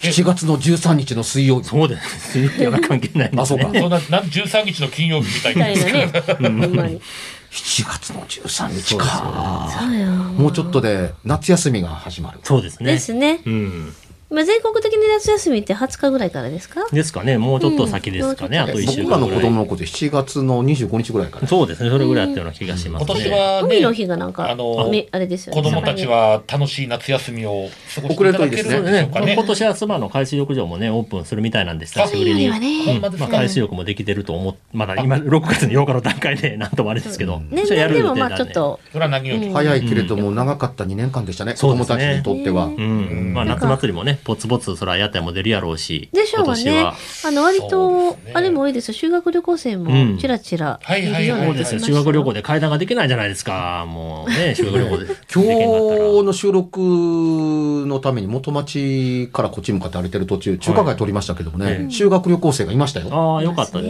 7月の13日の水曜日そうです。水曜日は関係ないね。あそうかそんな、なん13日の金曜日みたいなみたいなね。ほんまに。7月の13日かそうよ。もうちょっとで夏休みが始まるそうですね。ですね。うん。まあ、全国的に夏休みって20日ぐらいからですか？ですかね。もうちょっと先ですかね。うんあと1週僕らの間ぐらい。子供の子で7月の25日ぐらいからそうですね。それぐらいあったような気がします今ね。年はね、海の日がなんか、あのめあれですよね。子供たちは楽しい夏休みを過ごしていただけるんでしょうね。ね。今年は妻の海水浴場もね、オープンするみたいなんで、久しぶりに。はねまあ、海水浴もできてると思っ、まだ今、6月の8日の段階で、なんともあれですけど。年それや々でもまあちょっと、それは何より。早いけれども長かった2年間でしたね子供たちそうですねにとってはうん。まあ、夏祭りもね、ぽつぽつ、そら屋台も出るやろうし。でしょうがね。あの、割とあれも多いですよ。修学旅行生うもんちらちらはいいるようにはないりましたそうですよ。修学旅行で階段ができないじゃないですか。もうね、修学旅行で。今日の収録のために元町からこっちに向かって歩いてる途中中華街通りましたけどもね、はい修学旅行生がいましたよああ、よかったで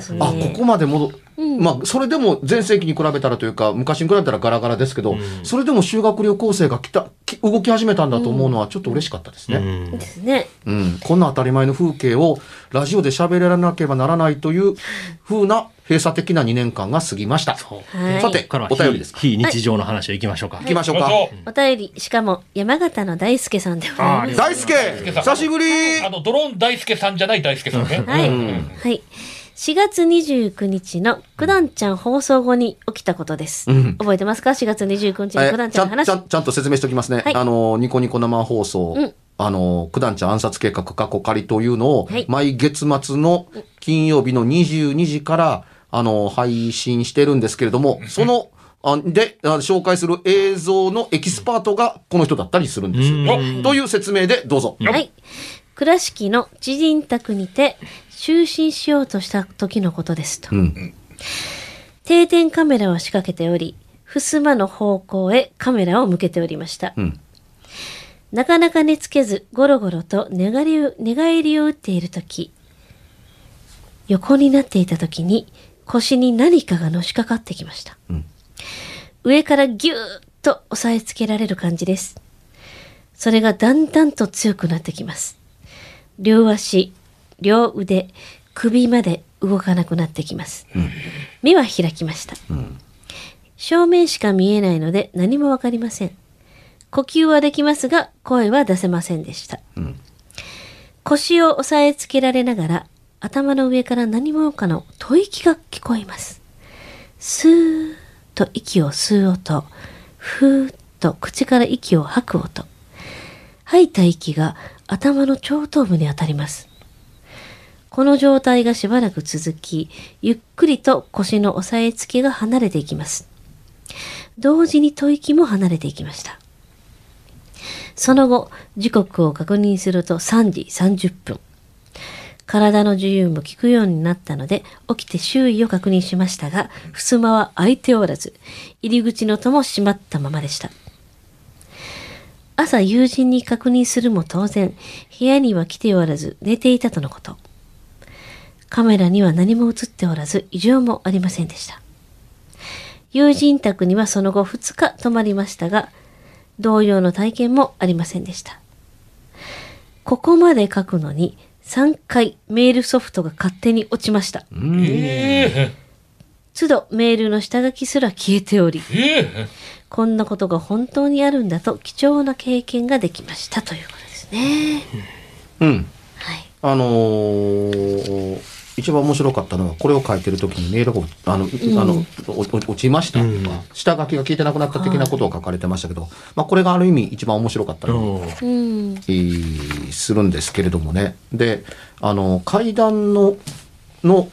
すね。あここまで戻うんまあそれでも前世紀に比べたらというか昔に比べたらガラガラですけど、それでも修学旅行生が来たき動き始めたんだと思うのはちょっと嬉しかったですね、うん。ですね。うん。こんな当たり前の風景をラジオで喋らなければならないという風な閉鎖的な2年間が過ぎました。はい。さてお便りですか？非非日常の話をいきましょうか。行きましょうか、お便り、しかも山形の大輔さんでございます。大輔。久しぶり。あの、ドローン大輔さんじゃない大輔さんね。はい。はい。4月29日の九段ちゃん放送後に起きたことです。うん覚えてますか ?4 月29日の九段ちゃんの話。ちゃんちゃんと説明しておきますね。はいあの、ニコニコ生放送、うんあの、九段ちゃん暗殺計画過去仮というのを、はい毎月末の金曜日の22時から、あの、配信してるんですけれども、その、あで、あ紹介する映像のエキスパートがこの人だったりするんですよ。という説明でどうぞ。はい。倉敷の知人宅にて就寝しようとした時のことですと。うん。定点カメラを仕掛けており、襖の方向へカメラを向けておりました。うん。なかなか寝つけず、ゴロゴロと寝返りを寝返りを打っているとき、横になっていたときに腰に何かがのしかかってきました。うん上からぎゅーっと押さえつけられる感じです。それがだんだんと強くなってきます。両足、両腕、首まで動かなくなってきます。目は開きました。正面しか見えないので何もわかりません。呼吸はできますが声は出せませんでした。腰を押さえつけられながら頭の上から何者かの吐息が聞こえます。スーッと息を吸う音、ふーっと口から息を吐く音。吐いた息が頭の頂頭部に当たります。この状態がしばらく続き、ゆっくりと腰の押さえつけが離れていきます。同時に吐息も離れていきました。その後、時刻を確認すると3時30分。体の自由も効くようになったので、起きて周囲を確認しましたが、襖は開いておらず、入り口の戸も閉まったままでした。朝友人に確認するも当然、部屋には来ておらず寝ていたとのこと。カメラには何も映っておらず異常もありませんでした。友人宅にはその後2日泊まりましたが、同様の体験もありませんでした。ここまで書くのに3回メールソフトが勝手に落ちました。え都度メールの下書きすら消えており、ー、えこんなことが本当にあるんだと貴重な経験ができましたということですね。うん。はい。あのー一番面白かったのは、これを書いてる時にメールが、あの、あの、おお落ちましたとか、下書きが効いてなくなった的なことを書かれてましたけど、まあ、これがある意味一番面白かったのにうん。えーするんですけれどもね。で、あの、階段の、の、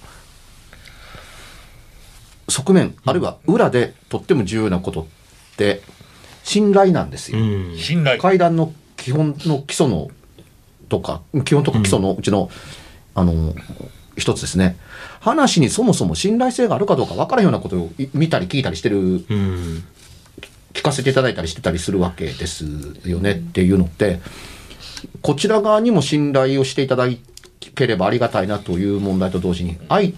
側面、あるいは裏でとっても重要なことって、信頼なんですよ。うん信頼。階段の基本の基礎のとか、基本とか基礎のうちの、あの、一つですね。話にそもそも信頼性があるかどうか分からんようなことをい見たり聞いたりしてる、うん聞かせていただいたりしてたりするわけですよねっていうのって、こちら側にも信頼をしていただければありがたいなという問題と同時に、相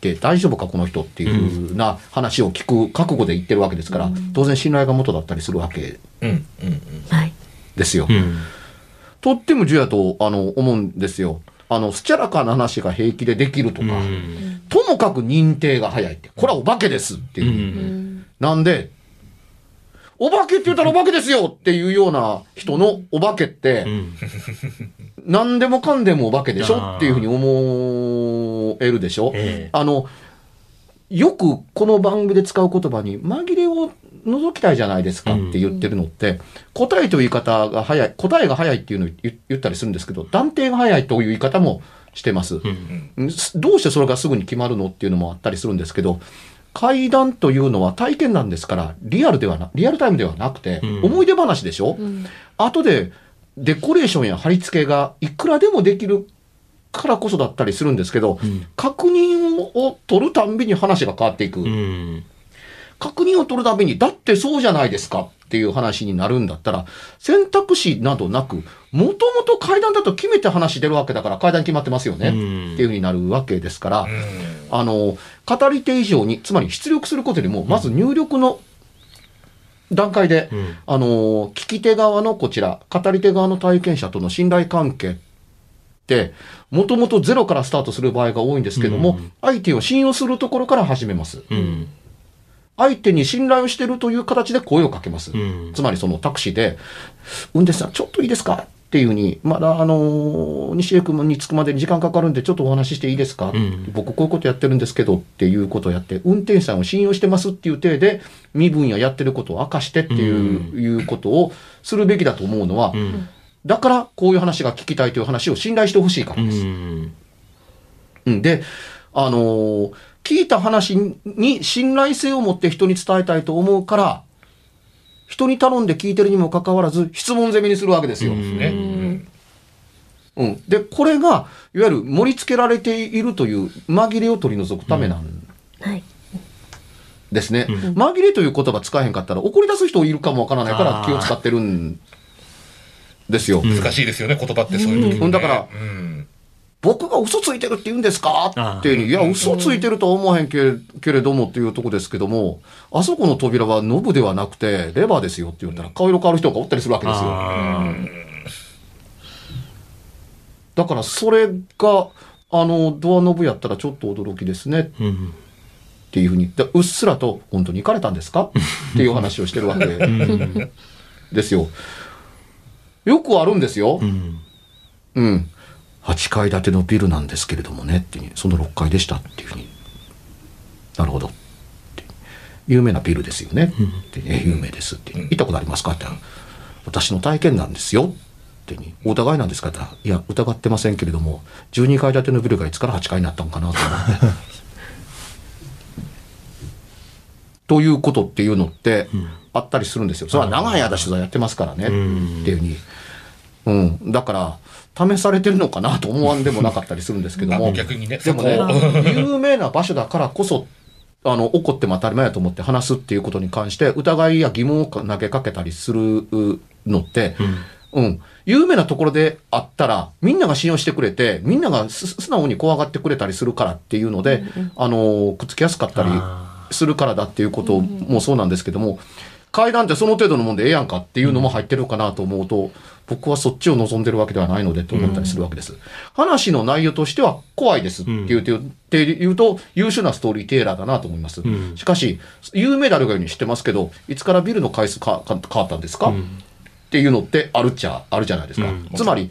手大丈夫かこの人っていうふうな話を聞く覚悟で言ってるわけですから、当然信頼が元だったりするわけうんうんうん。はい。ですよ。うんとっても重要だとあの思うんですよ。あの、スチャラカな話が平気でできるとか、うん。ともかく認定が早いって、これはお化けですっていう。うん。なんで、お化けって言ったらお化けですよっていうような人のお化けって、うん。何でもかんでもお化けでしょっていうふうに思えるでしょ、ええあの、よくこの番組で使う言葉に紛れを除きたいじゃないですかって言ってるのって、答えという言い方が早い、答えが早いっていうのを言言ったりするんですけど、断定が早いという言い方もしてます。うんどうしてそれがすぐに決まるのっていうのもあったりするんですけど、階段というのは体験なんですから、リアルではな、リアルタイムではなくて、うん思い出話でしょ、うん。後でデコレーションや貼り付けがいくらでもできるからこそだったりするんですけど、うん確認を取るたんびに話が変わっていく。うん確認を取るたびに、だってそうじゃないですかっていう話になるんだったら、選択肢などなく、もともと階段だと決めて話出るわけだから階段決まってますよね。うん。っていうふうになるわけですから、うん。あの、語り手以上に、つまり出力することよりも、まず入力の段階で、うん。あの、聞き手側のこちら、語り手側の体験者との信頼関係って、もともとゼロからスタートする場合が多いんですけども、うん。相手を信用するところから始めます。うん相手に信頼をしているという形で声をかけます。うん。つまりそのタクシーで、運転手さん、ちょっといいですか？っていうふうに、まだあのー西江君に着くまでに時間かかるんで、ちょっとお話ししていいですか、うん僕こういうことやってるんですけどっていうことをやって、運転手さんを信用してますっていう体で、身分ややってることを明かしてっていう,、うん。いうことをするべきだと思うのは、うん。だからこういう話が聞きたいという話を信頼してほしいからうです。んうん、で、あのー聞いた話に信頼性を持って人に伝えたいと思うから、人に頼んで聞いてるにもかかわらず、質問攻めにするわけですよ。うんね。うんうん。で、これが、いわゆる盛り付けられているという紛れを取り除くためなんはい。ですね。うん紛れという言葉使えへんかったら、怒り出す人いるかもわからないから気を使ってるんですよ。うん難しいですよね、言葉ってそういう時に、ね。うんだからうん。僕が嘘ついてるって言うんですか？あっていうに、いや、嘘ついてるとは思わへんけけれどもっていうとこですけども、あそこの扉はノブではなくて、レバーですよって言ったら、顔色変わる人がおったりするわけですよ。あだから、それが、あの、ドアノブやったらちょっと驚きですね。うんていうふうに、でうっすらと、本当に行かれたんですか？っていう話をしてるわけ。うん。ですよ。よくあるんですよ。う。ん。うん。8階建てのビルなんですけれどもねっていうその6階でしたっていうふうに。なるほど。って有名なビルですよね。ってえ有名ですって。行ったことありますか？って。私の体験なんですよ。ってに。お疑いなんですか？って。いや、疑ってませんけれども、12階建てのビルがいつから8階になったのかなと思って。ということっていうのってあったりするんですよ。それは長い間取材やってますからね。うんっていうふうに。うん。だから、試されてるのかなと思わんでもなかったりするんですけども。あ逆にね、でも。ね、有名な場所だからこそ、あの、怒っても当たり前だと思って話すっていうことに関して、疑いや疑問を投げかけたりするうのって、うん。有名なところであったら、みんなが信用してくれて、みんながす素直に怖がってくれたりするからっていうので、あの、くっつきやすかったりあするからだっていうこともそうなんですけども、階段ってその程度のもんでええやんかっていうのも入ってるかなと思うと、僕はそっちを望んでるわけではないのでと思ったりするわけです。話の内容としては怖いですって言うと、っていうと優秀なストーリーテーラーだなと思います。んしかし、有名であるがように知ってますけど、いつからビルの回数かか変わったんですか、っていうのってあるっちゃあるじゃないですか。うんつまり、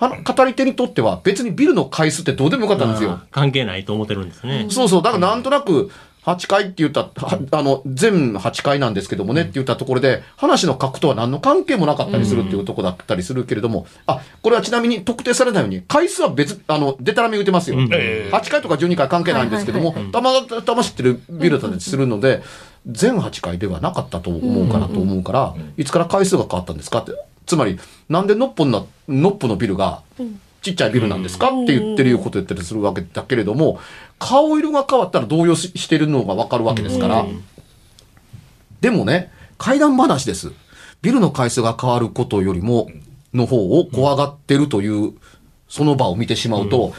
語り手にとっては別にビルの回数ってどうでもよかったんですよ。関係ないと思ってるんですね。そうそう。だからなんとなく、8回って言った、はあの、全8回なんですけどもねって言ったところで、話の核とは何の関係もなかったりするっていうところだったりするけれども、あ、これはちなみに特定されないように、回数は別、あの、デタラメ言ってますよ。うん。ええ。8回とか12回関係ないんですけども、たまたま知ってるビルだったりするので、全8回ではなかったと思うかなと思うから、いつから回数が変わったんですかって。つまり、なんでノッポな、ノッポのビルが、ちっちゃいビルなんですかって言ってること言ったりするわけだけれども、顔色が変わったら動揺ししてるのがわかるわけですから。でもね、怪談話です。ビルの回数が変わることよりも、の方を怖がってるという、その場を見てしまうと、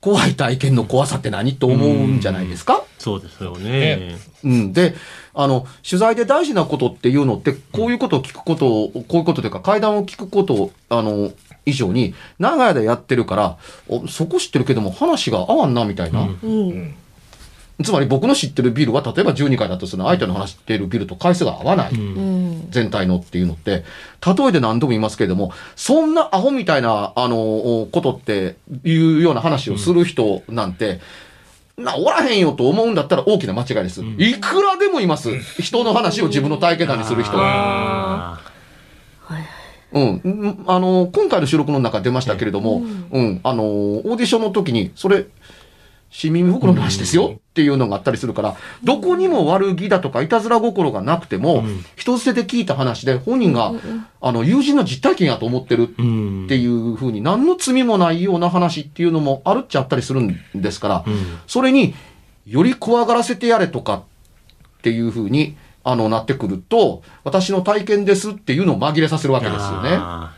怖い体験の怖さって何と思うんじゃないですか、そうですよね。うん、で、あの、取材で大事なことっていうのって、こういうことを聞くことを、こういうことというか、会談を聞くことを、あの、以上に、長い間やってるから、おそこ知ってるけども、話が合わんな、みたいな。うん。つまり僕の知ってるビルは、例えば12階だとするの相手の話しているビルと回数が合わない。うん。全体のっていうのって、例えで何度も言いますけれども、そんなアホみたいな、あの、ことっていうような話をする人なんて、な、おらへんよと思うんだったら大きな間違いです。いくらでもいます。人の話を自分の体験談にする人。あうん。んあの、今回の収録の中出ましたけれども、うん。あの、オーディションの時に、それ、市民袋の話ですよっていうのがあったりするから、どこにも悪気だとかいたずら心がなくても、人捨てで聞いた話で本人が、あの、友人の実体験やと思ってるっていうふうに、何の罪もないような話っていうのもあるっちゃあったりするんですから、うん。それにより怖がらせてやれとかっていうふうに、あの、なってくると、私の体験ですっていうのを紛れさせるわけですよね。あ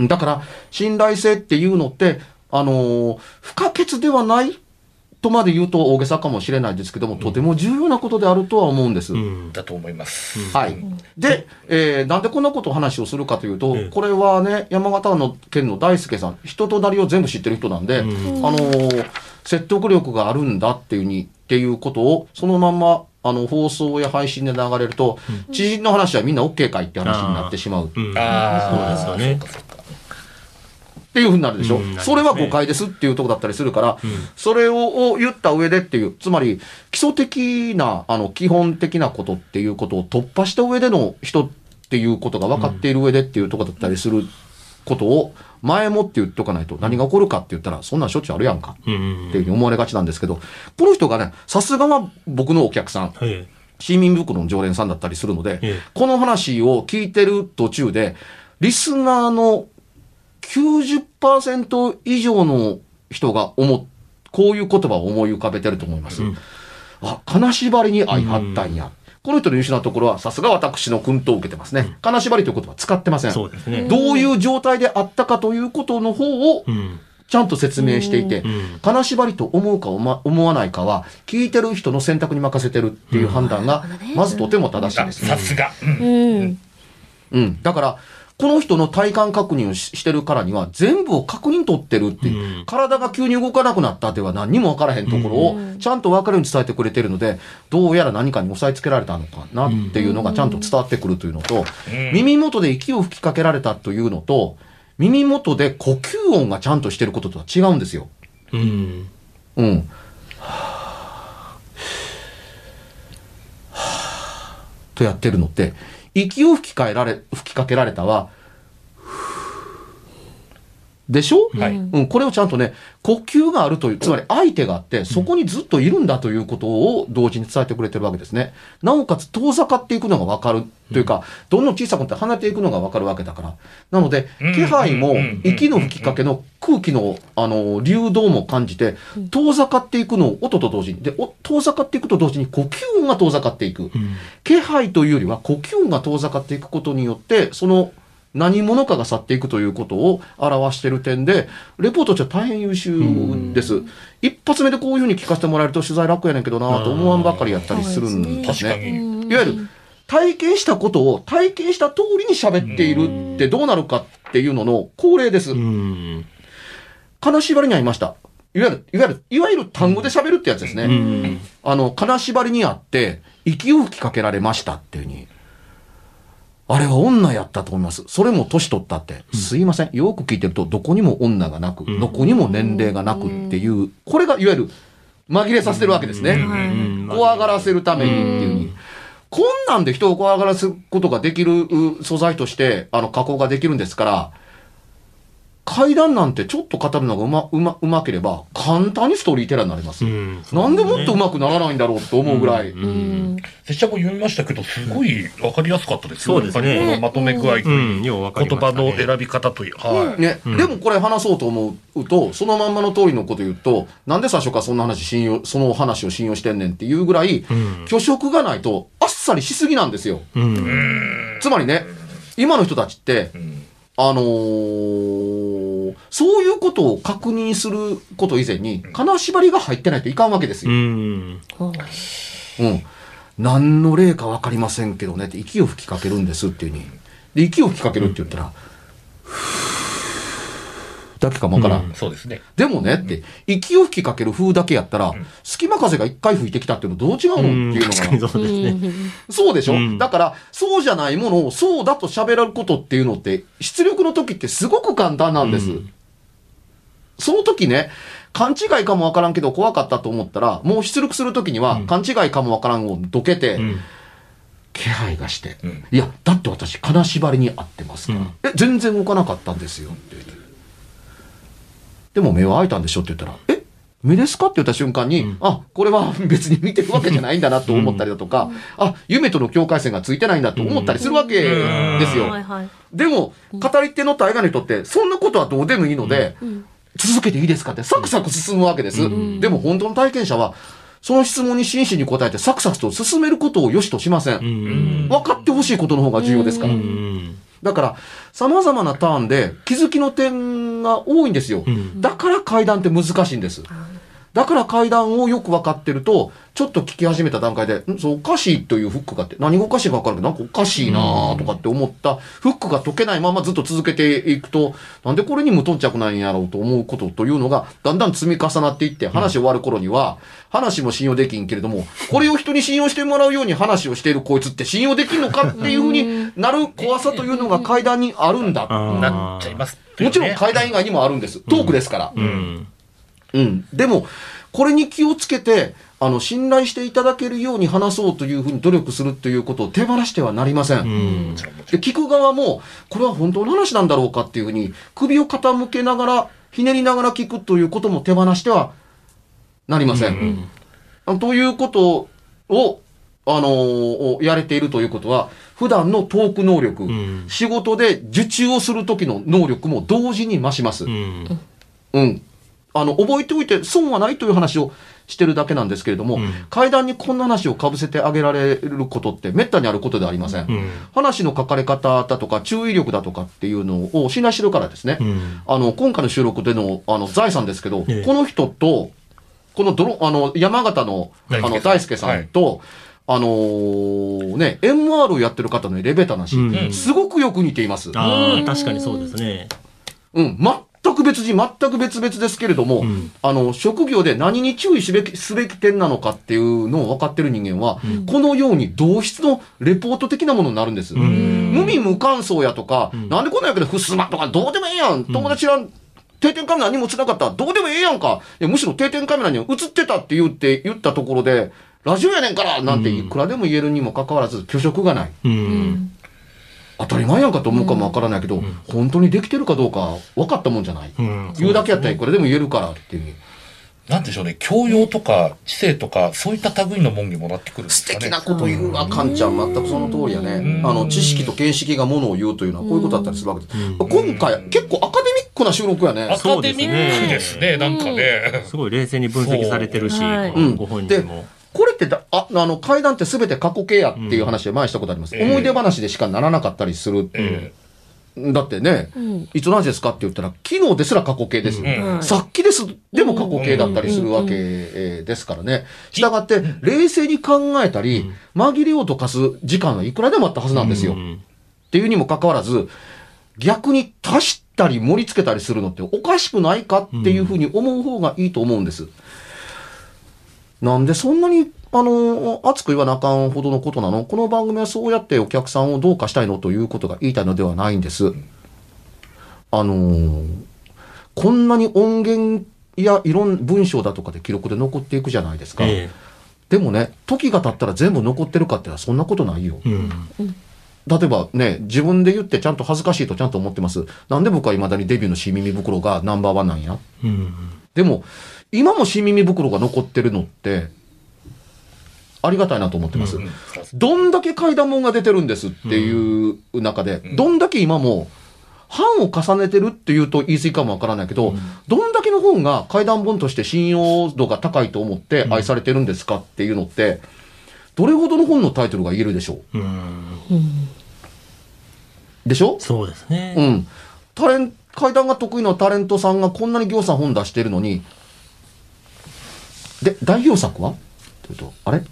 だから、信頼性っていうのって、あのー不可欠ではないとまで言うと大げさかもしれないですけども、とても重要なことであるとは思うんです。ーうんだと思います。はい。で、えーなんでこんなことを話をするかというと、ええこれはね、山形の県の大輔さん、人となりを全部知ってる人なんで、うんあのー説得力があるんだっていうに、っていうことを、そのまんま、あの、放送や配信で流れると、知人の話はみんな OK かいって話になってしまう。うん。ああ、そうですかそうかっていうふうになるでしょ、うん。ね。それは誤解ですっていうところだったりするから、それをを言った上でっていう、つまり基礎的な、あの、基本的なことっていうことを突破した上での人っていうことが分かっている上でっていうところだったりすることを前もって言っとかないと何が起こるかって言ったら、そんなんしょっちゅうあるやんか。っていうふうに思われがちなんですけど、この人がね、さすがは僕のお客さん、はい市民袋の常連さんだったりするので、ええ。この話を聞いてる途中で、リスナーの90%以上の人が思っ、こういう言葉を思い浮かべてると思います。うん。あ、金縛りに相張ったんや。この人の優秀なところは、さすが私の訓導を受けてますね。金縛りという言葉は使ってません。そうですね。どういう状態であったかということの方をうんちゃんと説明していて、うん金縛りと思うか思思わないかは、聞いてる人の選択に任せてるっていう判断がまずとても正しいあですね。さすが。うんうん。うん。だから、この人の体感確認をししてるからには、全部を確認取ってるっていう、うん体が急に動かなくなったでは何にも分からへんところを、ちゃんと分かるように伝えてくれてるので、どうやら何かに押さえつけられたのかなっていうのがちゃんと伝わってくるというのと、うん耳元で息を吹きかけられたというのと、耳元で呼吸音がちゃんとしてることとは違うんですよ。うんうん。とやってるのって、息を吹きかえられ、吹きかけられたは、でしょ、はい。うん、これをちゃんとね、呼吸があるという、つまり相手があって、そこにずっといるんだということを同時に伝えてくれてるわけですね。なおかつ遠ざかっていくのがわかるというか、どんどん小さくなって離れていくのがわかるわけだから。なので、うん。気配もうん。息の吹きかけの空気の、あの、流動も感じて、遠ざかっていくのを音と同時に。で、お遠ざかっていくと同時に呼吸音が遠ざかっていく。うん。気配というよりは呼吸音が遠ざかっていくことによって、その何者かが去っていくということを表している点で、レポートとしては大変優秀です。一発目でこういうふうに聞かせてもらえると取材楽やねんけどなと思わんばっかりやったりするんです確かね。に。いわゆる体験したことを体験した通りに喋っているってどうなるかっていうのの恒例です。うん金縛りにありました。いわゆる、いわゆる、いわゆる単語で喋るってやつですね。うんあの、金縛りにあって、息を吹きかけられましたっていうふうに。あれは女やったと思います。それも年取ったって。すいません。よく聞いてると、どこにも女がなく、んどこにも年齢がなくっていう、これがいわゆる紛れさせてるわけですね。うん怖がらせるためにっていうふうに。こんなんで人を怖がらせることができるう素材として、あの、加工ができるんですから、階段なんてちょっと語るのがうま、うま、うまければ、簡単にストーリーテラーになります。うん。なんでもっとうまくならないんだろうと思うぐらい。うん。拙者も読みましたけど、すごいわかりやすかったですよ。そうですね。やっぱりこのまとめ具合とういい、ん。ようわか言葉りましたね。の選び方といい、はい。ね、うん。でもこれ話そうと思うと、そのまんまの通りのこと言うと、なんで最初からそんな話信用、その話を信用してんねんっていうぐらい、うん。虚飾がないとあっさりしすぎなんですよ。うん。つまりね、今の人たちって、うんあのーそういうことを確認すること以前に、金縛りが入ってないといかんわけですうよ。んうん。何の例かわかりませんけどねって、息を吹きかけるんですっていうに。で、息を吹きかけるって言ったら、ふーだけかもわからん。うんそうですね。でもねって、息を吹きかける風だけやったら、隙間風が一回吹いてきたっていうのどう違うのっていうのが。そうですね。そうでしょ、うんだから、そうじゃないものをそうだと喋られることっていうのって、出力の時ってすごく簡単なんです。うんその時ね、勘違いかもわからんけど怖かったと思ったら、もう出力する時には、勘違いかもわからんをどけて、うん気配がして、うんいや、だって私、金縛りに合ってますから、うんえ、全然動かなかったんですよって言って。でも目は開いたんでしょ？って言ったら、え？目ですか？って言った瞬間に、うんあ、これは別に見てるわけじゃないんだなと思ったりだとか、あ、夢との境界線がついてないんだと思ったりするわけですよ。でも、語り手の大河にとって、そんなことはどうでもいいので、うん。続けていいですかってサクサク進むわけです。うん。でも本当の体験者は、その質問に真摯に答えてサクサクと進めることを良しとしません。うん。分かってほしいことの方が重要ですから。うん。だから、様々なターンで気づきの点が多いんですよ。うんだから階段って難しいんです。だから階段をよく分かってると、ちょっと聞き始めた段階で、ん？そう、おかしいというフックがあって、何がおかしいか分かるけど、なんかおかしいなーとかって思った、フックが解けないままずっと続けていくと、なんでこれに無頓着なんやろうと思うことというのが、だんだん積み重なっていって、話終わる頃には、話も信用できんけれども、これを人に信用してもらうように話をしているこいつって信用できんのかっていうふうになる怖さというのが階段にあるんだ。なっちゃいます。もちろん階段以外にもあるんです。トークですから。うんうん。でも、これに気をつけて、あの、信頼していただけるように話そうというふうに努力するということを手放してはなりません。うんで、聞く側も、これは本当の話なんだろうかっていうふうに、首を傾けながら、ひねりながら聞くということも手放してはなりません。あということを、あのーやれているということは、普段のトーク能力、ん仕事で受注をする時の能力も同時に増します。うんうん。あの、覚えておいて損はないという話をしてるだけなんですけれども、うん。階段にこんな話をかぶせてあげられることって滅多にあることではありません。うん。話の書かれ方だとか注意力だとかっていうのを信頼してるからですね。うん。あの、今回の収録での、あの、財産ですけど、ええ。この人と、このドロ、あの、山形の、あの、大輔さん。大輔さんと、あのーね、MR をやってる方のエレベーターなし、うん。すごくよく似ています。ああ確かにそうですね。うん、全く別人、全く別々ですけれども、うんあの、職業で何に注意すべき、すべき点なのかっていうのを分かってる人間は、このように同質のレポート的なものになるんです。ん無味無感想やとか、んなんでこんなんやけど、ふすまとかどうでもええやん。友達らん、定点カメラにも繋がったらどうでもええやんか。いや、むしろ定点カメラには映ってたって言って、言ったところで、ラジオやねんからなんていくらでも言えるにもかかわらず、虚飾がない。うん当たり前やんかと思うかもわからないけど、本当にできてるかどうか分かったもんじゃない。うん言うだけやったらいくらでも言えるからっていう。なんでしょうね、教養とか知性とか、そういった類のもんにもなってくるんです素かね。敵なこと言うわ、カンちゃん。全くその通りやね。あの、知識と見識がものを言うというのはこういうことだったりするわけです。今回、結構アカデミックな収録やねア。カデミックですね、なんかね。すごい冷静に分析されてるし、ご本人も。これってだ、あ、あの、階段って全て過去形やっていう話で前にしたことあります。ええ思い出話でしかならなかったりする。えだってね、んいつ何時ですかって言ったら、昨日ですら過去形ですよ。うんさっきです。でも過去形だったりするわけえーですからね。したがって、冷静に考えたり、紛れを溶かす時間はいくらでもあったはずなんですよ。うんっていうにもかかわらず、逆に足したり盛り付けたりするのっておかしくないかっていうふうに思う方がいいと思うんです。なんでそんなに、あの、熱く言わなあかんほどのことなの？この番組はそうやってお客さんをどうかしたいのということが言いたいのではないんです。あのーこんなに音源やいろん文章だとかで記録で残っていくじゃないですか。えでもね、時が経ったら全部残ってるかってのはそんなことないよ。えうん例えばね、自分で言ってちゃんと恥ずかしいとちゃんと思ってます。なんで僕は未だにデビューの新耳袋がナンバーワンなんや？うんでも、今も新耳袋が残ってるのって、ありがたいなと思ってます。うんどんだけ階段門が出てるんですっていう中で、どんだけ今も、版を重ねてるっていうと言い過ぎかもわからないけど、どんだけの本が階段本として信用度が高いと思って愛されてるんですかっていうのって、どれほどの本のタイトルが言えるでしょう？うん。でしょ？そうですね。うん。タレン、階段が得意なタレントさんがこんなに行さん本出してるのに、で、代表作は？っていうと、あれ？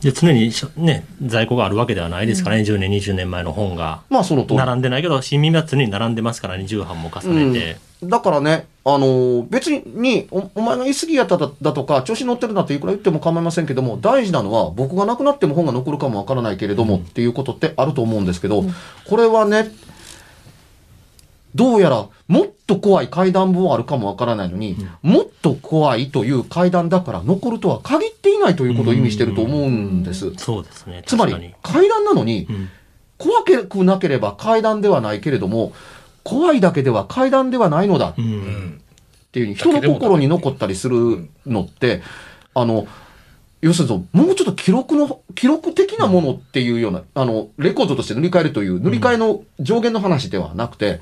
で常にね、在庫があるわけではないですからね、10年、20年前の本が。まあその通り。並んでないけど、新耳は常に並んでますからね、重版も重ねて。だからね、あのー別にお、お前が言い過ぎやっただだとか、調子に乗ってるなっていくら言っても構いませんけども、大事なのは、僕が亡くなっても本が残るかもわからないけれども、っていうことってあると思うんですけど、これはね、どうやら、もっと怖い階段本あるかもわからないのに、もっと怖いという階段だから残るとは限っていないということを意味してると思うんです。そうですね。つまり、階段なのに、うん怖くなければ階段ではないけれども、怖いだけでは階段ではないのだう。うんんっていうに人の心に残ったりするのって、あの、要するにもうちょっと記録の、記録的なものっていうような、あの、レコードとして塗り替えるという、塗り替えの上限の話ではなくて、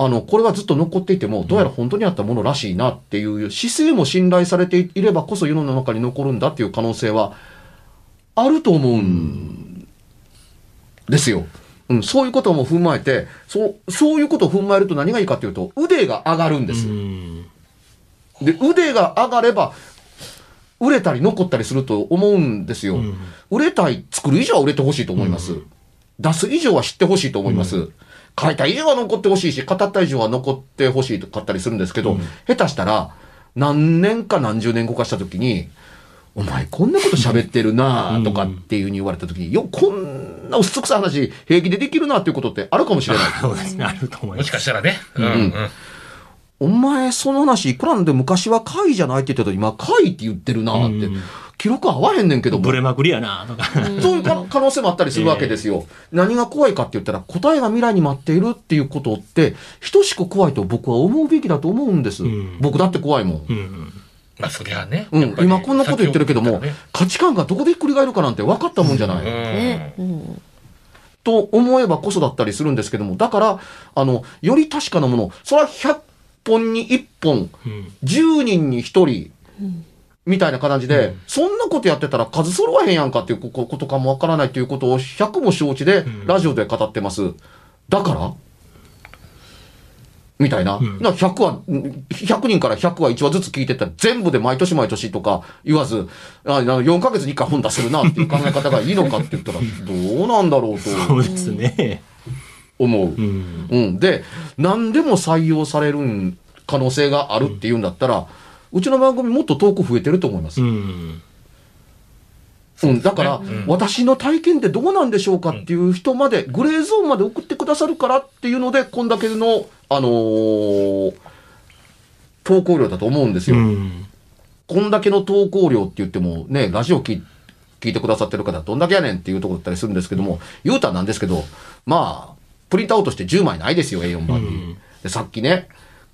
あの、これはずっと残っていても、どうやら本当にあったものらしいなっていう姿勢も信頼されていればこそ世の中に残るんだっていう可能性はあると思うんですよ。うん、そういうことも踏まえて、そう、そういうことを踏まえると何がいいかというと、腕が上がるんです。うんで、腕が上がれば、売れたり残ったりすると思うんですよ。うん売れたい、作る以上は売れてほしいと思います。出す以上は知ってほしいと思います。書いた以上は残ってほしいし、語った以上は残ってほしいとかったりするんですけど、下手したら、何年か何十年後かした時に、お前こんなこと喋ってるなあとかっていうふうに言われた時に、よ、こんな薄くさい話平気でできるなっていうことってあるかもしれない。そうですね、あると思いもします。かしたらね。うんうんお前、その話、いくらなんで昔は貝じゃないって言ってたけど、今貝って言ってるなって。うん記録合わへんねんけどもブ。レまくりやなとか。そういうか可能性もあったりするわけですよ。何が怖いかって言ったら、答えが未来に待っているっていうことって、等しく怖いと僕は思うべきだと思うんです。ん僕だって怖いもん。うんまあそりゃね。うん、今こんなこと言ってるけども、先を見価値観がどこでひっくり返るかなんて分かったもんじゃない。と思えばこそだったりするんですけども、だから、あの、より確かなもの、それは100本に1本、うん10人に1人、みたいな感じで、そんなことやってたら数揃わへんやんかっていうこことかもわからないということを100も承知でんラジオで語ってます。だからみたいな。んな100は、うん100人から100は1話ずつ聞いてったら全部で毎年毎年とか言わず、ああの4ヶ月に1回本出せるなっていう考え方がいいのかって言ったら、どうなんだろうとそうですね。思う。うんうん。で、何でも採用される可能性があるっていうんだったら、うちの番組もっと遠く増えてると思います。ううん。んだから、私の体験ってどうなんでしょうかっていう人まで、グレーゾーンまで送ってくださるからっていうので、こんだけの、あのー投稿量だと思うんですよ。うんこんだけの投稿量って言ってもね、ラジオ聞聞いてくださってる方、どんだけやねんっていうところだったりするんですけども、言うたらなんですけど、まあ、プリントアウトして10枚ないですよ、A4 版に。でさっきね、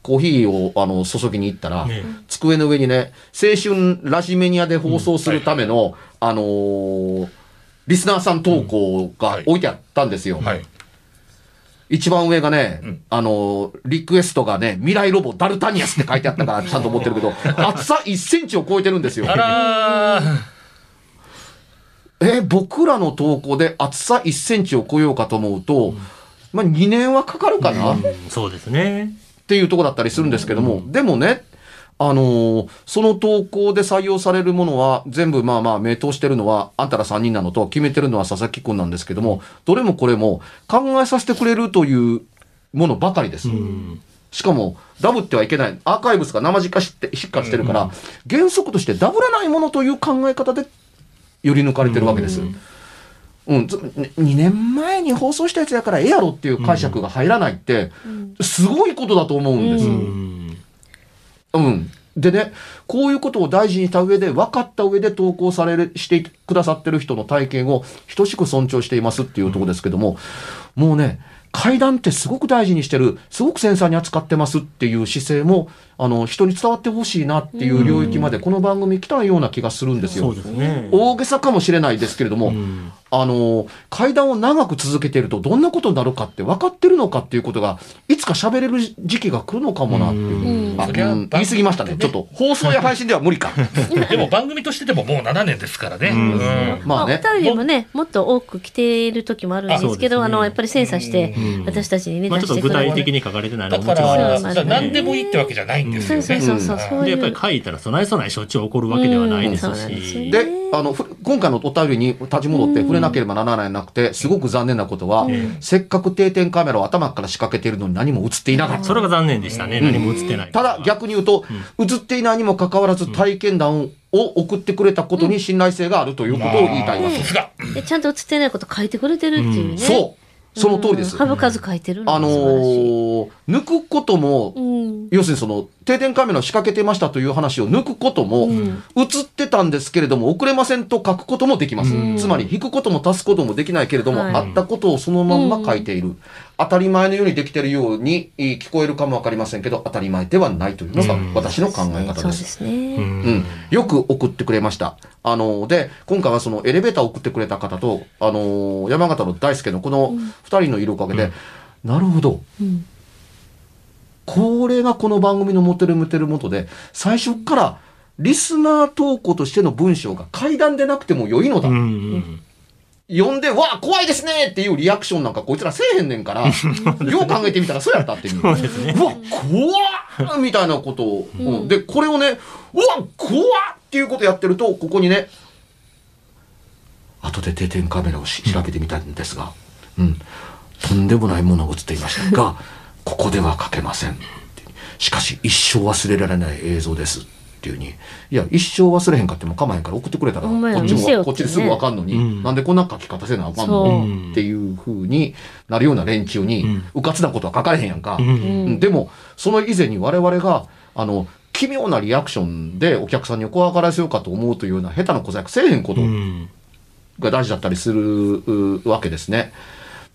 コーヒーをあの注ぎに行ったら、ね。机の上にね、青春ラジメニアで放送するための、あのーリスナーさん投稿が置いてあったんですよ。はい。一番上がね、ん。あのーリクエストがね、未来ロボダルタニアスって書いてあったからちゃんと思ってるけど、厚さ1センチを超えてるんですよ。えー。僕らの投稿で厚さ1センチを超えようかと思うと、まあ2年はかかるかな、そうですね。ていうところだったりするんですけども、でもね、あのーその投稿で採用されるものは、全部まあまあ、名答してるのは、あんたら3人なのと、決めてるのは佐々木くんなんですけども、どれもこれも考えさせてくれるというものばかりです。うんしかも、ダブってはいけない。アーカイブスが生実化して、しっかりしてるから、原則としてダブらないものという考え方で、より抜かれてるわけです。うん、ず2年前に放送したやつやからええやろっていう解釈が入らないって、すごいことだと思うんです。ううん。んでね、こういうことを大事にした上で、分かった上で投稿される、してくださってる人の体験を等しく尊重していますっていうところですけども、もうね、階段ってすごく大事にしてる、すごく繊細に扱ってますっていう姿勢も、あの、人に伝わってほしいなっていう領域までこの番組来たような気がするんですよ。そうですね。大げさかもしれないですけれども、うんあの、階段を長く続けているとどんなことになるかって分かってるのかっていうことが、いつか喋れる時期が来るのかもなっていう。うんあ言い過ぎましたね。ちょっと、放送や配信では無理か。でも番組としてでももう7年ですからね。うんまあねお便りもね、もっと多く来ている時もあるんですけど、ねあの、やっぱり精査してう、ん私たちにね、まあちょっと具出してくれる。体的に書かれてないのもちろんありますしそう何でもいいってわけじゃないんですよね。そうそうそうそう、うんそういう。でやっぱり書いたら備え備えしょっちゅう起こるわけではないですうんそうなんですよし。ねで、あの、ふ今回のお便りに立ち戻って触れなければならないなくて、すごく残念なことは、せっかく定点カメラを頭から仕掛けているのに何も映っていなかった。それが残念でしたね。何も映ってない。ただ逆に言うと、映っていないにもかかわらず体験談を送ってくれたことに信頼性があるということを言いたいわけです。が。でちゃんと映ってないこと書いてくれてるっていうね。そうその通りです。うん省かず書いてるあの。ー抜くことも、うん。要するにその定点カメラを仕掛けてましたという話を抜くことも、映ってたんですけれども遅れませんと書くこともできます。つまり引くことも足すこともできないけれども、はいあったことをそのまんま書いている。当たり前のようにできているようにえー聞こえるかもわかりませんけど、当たり前ではないというのが私の考え方で。そうですすね。うん、よく送ってくれました。あの、で、今回はそのエレベーターを送ってくれた方と、あの、山形の大輔のこの二人のいるおかげで、なるほど。うんこれがこの番組の持てる持てるもとで、最初からリスナー投稿としての文章が階段でなくても良いのだ。うんうん読んで、わあ、怖いですねっていうリアクションなんかこいつらせえへんねんから、よう考えてみたらそうやったっていう。そうですね。うわ、怖っみたいなことを、うん。で、これをね、うわ、怖っっていうことやってると、ここにね、後で定点カメラをし調べてみたんですが、うん、とんでもないものが映っていましたが、ここでは書けません。しかし、一生忘れられない映像です。っていうに。いや、一生忘れへんかっても構えへんから送ってくれたら、こっちも、こっちですぐわかんのに、うん。なんでこんな書き方せなあかんの？っていうふうになるような連中に、うかつなことは書かれへんやんか。でも、その以前に我々が、あの、奇妙なリアクションでお客さんに怖がらせようかと思うというような下手な小細工せえへんことうん。が大事だったりするうわけですね。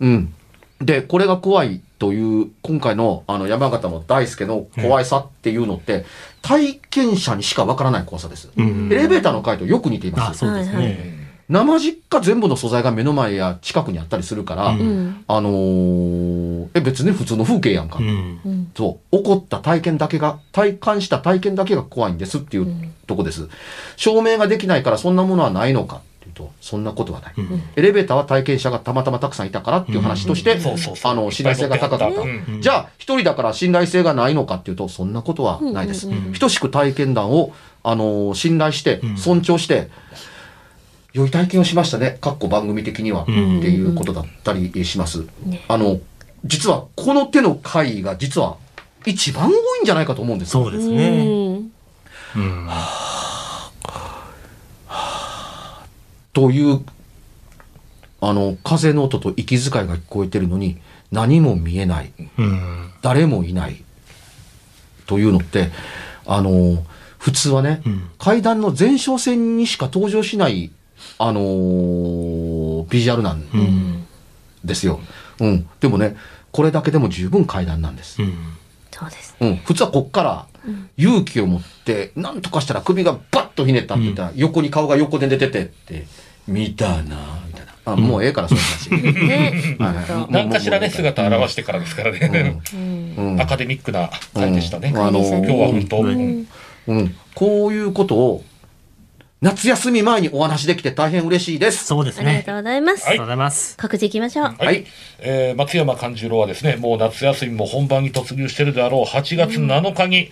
うん。で、これが怖いという、今回のあの山形の大輔の怖さっていうのって、体験者にしかわからない怖さです。うんエレベーターの回とよく似ていまあ、す。そうですね。生実家全部の素材が目の前や近くにあったりするから、うんうん。あのーえ、別に普通の風景やんか。うんうん。そう、起こった体験だけが、体感した体験だけが怖いんですっていうとこです。証明ができないからそんなものはないのかいうと、そんなことはない。うんエレベーターは体験者がたまたまたくさんいたからっていう話として。あの、信頼性が高かった。うんうんじゃあ、一人だから信頼性がないのかっていうと、そんなことはないです。うんうんうん等しく体験談を、あのー信頼してう、ん尊重して、良い体験をしましたね。かっこ番組的には。ってんいうことだったりします。あの、実は、この手の回が実は、一番多いんじゃないかと思うんですよそうですね。うんうんという、あの、風の音と息遣いが聞こえてるのに、何も見えない。うん誰もいない。というのって、あの、普通はね、うん階段の前哨戦にしか登場しないあのービジュアルなんですよ。うん。でもね、これだけでも十分階段なんです。うん。そうです。うん。普通はこっから、勇気を持って、なんとかしたら首がバッとひねったって言ったら、横に顔が横で出ててって、見たなぁみたいな。あ、もうええから、その話。ね。何かしらね、姿を現してからですからね。アカデミックな回でしたね。うんあの今日は本当、うんうん。こういうことを、夏休み前にお話できて大変嬉しいです。そうですね。ありがとうございます。ありがとうございます。告知いきましょう。はい、はいえー松山勘十郎はですね、もう夏休みも本番に突入しているであろう8月7日に、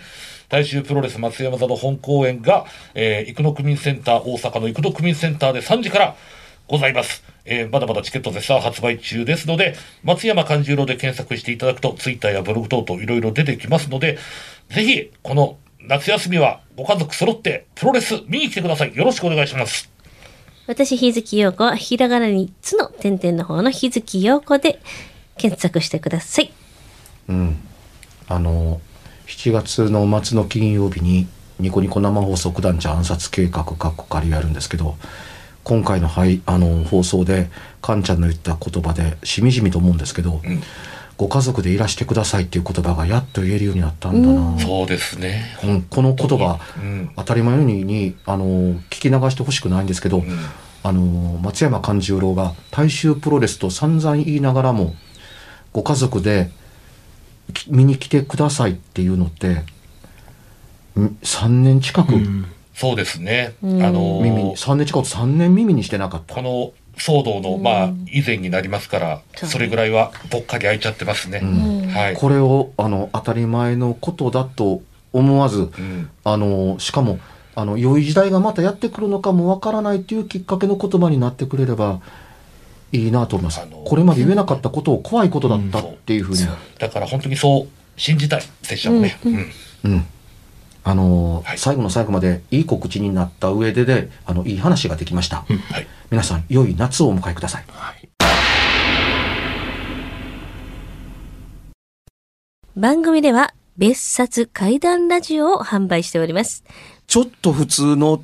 大衆プロレス松山座の本公演が、えー、生野区民センター、大阪の生野区民センターで3時からございます。えーまだまだチケット絶賛発売中ですので、松山勘十郎で検索していただくと、ツイッターやブログ等々いろいろ出てきますので、ぜひ、この夏休みはご家族揃ってプロレス見に来てください。よろしくお願いします。私、日月陽子は、ひらがなにつの点々の方の日月陽子で検索してください。うん。あの、7月の末の金曜日に、ニコニコ生放送九段茶暗殺計画かっこ仮をやるんですけど、今回の,、はい、あの放送で、カンちゃんの言った言葉で、しみじみと思うんですけど、んご家族でいらしてくださいっていう言葉がやっと言えるようになったんだな。そうですね。うん、この言葉、うん。当たり前のようにあの聞き流してほしくないんですけど、んあの松山勘十郎が大衆プロレスと散々言いながらもご家族でき見に来てくださいっていうのって3年近く？そうですね。うんあのー耳に、3年近く3年耳にしてなかったこの騒動の、まあ、以前になりますから、それぐらいはぽっかり開いちゃってますね。んはい。これをあの当たり前のことだと思わずうん。あのしかもあの良い時代がまたやってくるのかもわからないというきっかけの言葉になってくれればいいなと思います。あのこれまで言えなかったことを怖いことだったっていうふうに、だから本当にそう信じたい、拙者もね。うん。うん。あのはい最後の最後までいい告知になった上でで、あの、いい話ができました。はい。皆さん、良い夏をお迎えください。番組では、別冊怪談ラジオを販売しております。ちょっと普通の